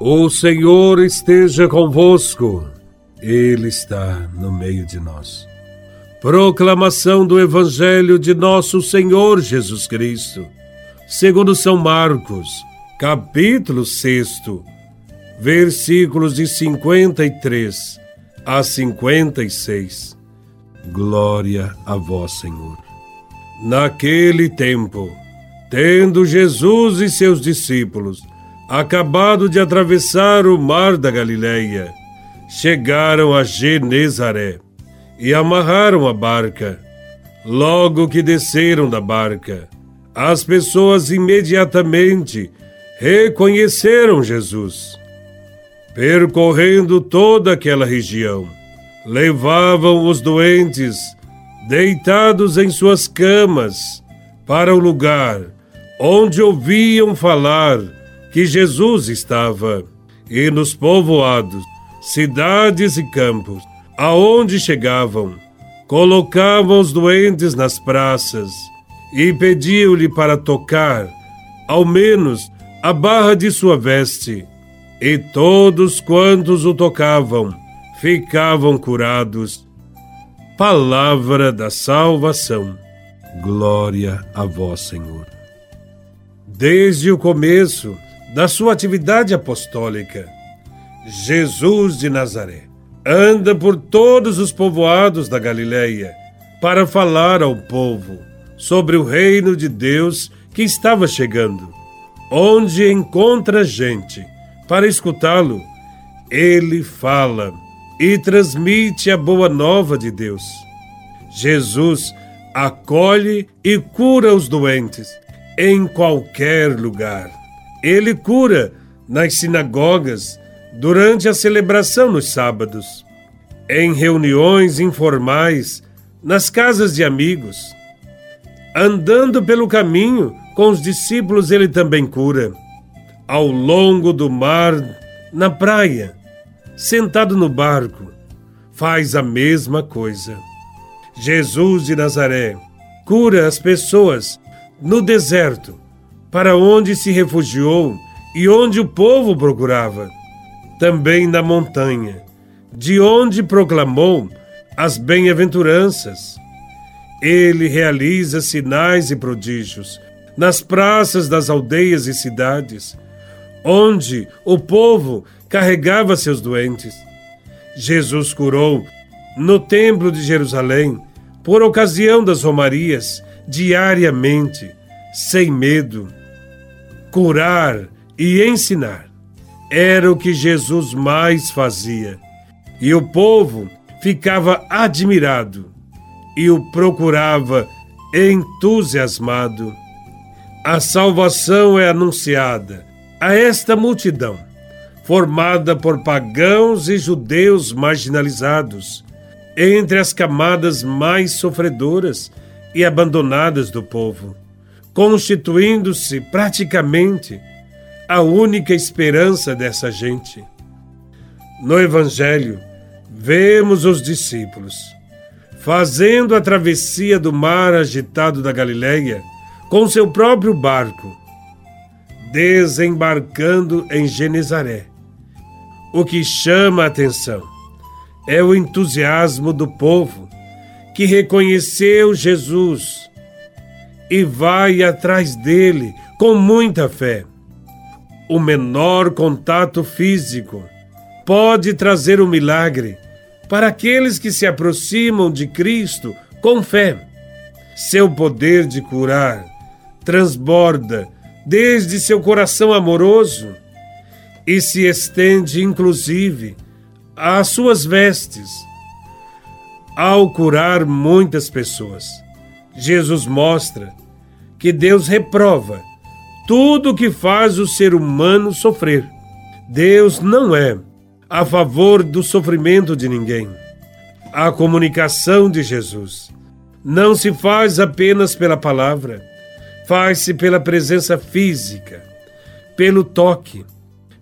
O Senhor esteja convosco, Ele está no meio de nós. Proclamação do Evangelho de Nosso Senhor Jesus Cristo, segundo São Marcos, capítulo 6, versículos de 53 a 56. Glória a Vós, Senhor. Naquele tempo, tendo Jesus e seus discípulos acabado de atravessar o mar da Galileia, chegaram a Genezaré e amarraram a barca. Logo que desceram da barca, as pessoas imediatamente reconheceram Jesus. Percorrendo toda aquela região, levavam os doentes, deitados em suas camas, para o lugar onde ouviam falar que Jesus estava, e nos povoados, cidades e campos, aonde chegavam, colocavam os doentes nas praças e pediam-lhe para tocar, ao menos, a barra de sua veste, e todos quantos o tocavam ficavam curados. Palavra da salvação. Glória a vós, Senhor. Desde o começo, da sua atividade apostólica. Jesus de Nazaré anda por todos os povoados da Galileia para falar ao povo sobre o reino de Deus que estava chegando. Onde encontra gente para escutá-lo, ele fala e transmite a boa nova de Deus. Jesus acolhe e cura os doentes em qualquer lugar. Ele cura nas sinagogas durante a celebração nos sábados, em reuniões informais, nas casas de amigos. Andando pelo caminho com os discípulos, ele também cura. Ao longo do mar, na praia, sentado no barco, faz a mesma coisa. Jesus de Nazaré cura as pessoas no deserto para onde se refugiou e onde o povo procurava. Também na montanha, de onde proclamou as bem-aventuranças. Ele realiza sinais e prodígios nas praças das aldeias e cidades, onde o povo carregava seus doentes. Jesus curou no Templo de Jerusalém, por ocasião das romarias, diariamente, sem medo curar e ensinar. Era o que Jesus mais fazia. E o povo ficava admirado e o procurava entusiasmado. A salvação é anunciada a esta multidão, formada por pagãos e judeus marginalizados, entre as camadas mais sofredoras e abandonadas do povo constituindo-se praticamente a única esperança dessa gente. No Evangelho, vemos os discípulos fazendo a travessia do mar agitado da Galileia com seu próprio barco, desembarcando em Genezaré. O que chama a atenção é o entusiasmo do povo que reconheceu Jesus e vai atrás dele com muita fé. O menor contato físico pode trazer um milagre para aqueles que se aproximam de Cristo com fé. Seu poder de curar transborda desde seu coração amoroso e se estende, inclusive, às suas vestes. Ao curar muitas pessoas, Jesus mostra que Deus reprova tudo que faz o ser humano sofrer. Deus não é a favor do sofrimento de ninguém. A comunicação de Jesus não se faz apenas pela palavra, faz-se pela presença física, pelo toque,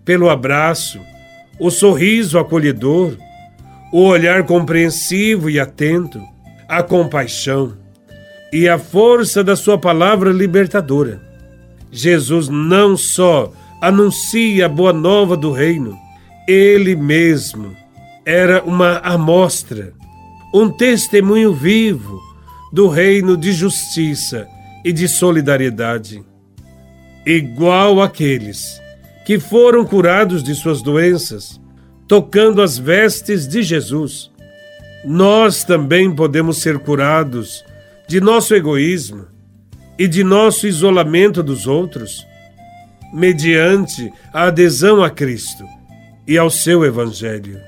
pelo abraço, o sorriso acolhedor, o olhar compreensivo e atento, a compaixão e a força da Sua palavra libertadora. Jesus não só anuncia a boa nova do reino. Ele mesmo era uma amostra, um testemunho vivo do reino de justiça e de solidariedade. Igual aqueles que foram curados de suas doenças, tocando as vestes de Jesus, nós também podemos ser curados de nosso egoísmo e de nosso isolamento dos outros, mediante a adesão a Cristo e ao seu Evangelho.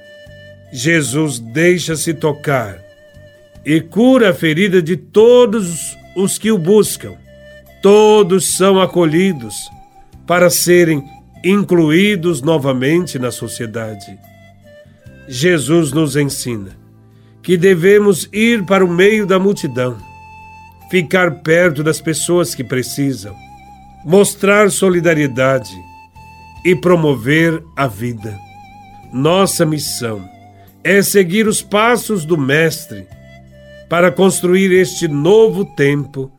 Jesus deixa-se tocar e cura a ferida de todos os que o buscam. Todos são acolhidos para serem incluídos novamente na sociedade. Jesus nos ensina que devemos ir para o meio da multidão, ficar perto das pessoas que precisam, mostrar solidariedade e promover a vida. Nossa missão é seguir os passos do Mestre para construir este novo tempo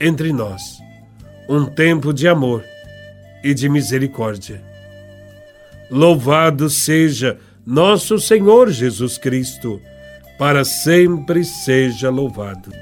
entre nós um tempo de amor e de misericórdia. Louvado seja nosso Senhor Jesus Cristo, para sempre seja louvado.